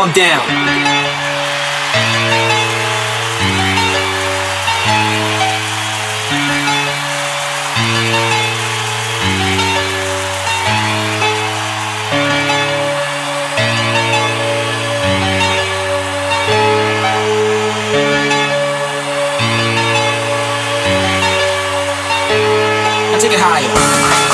on down. take it higher.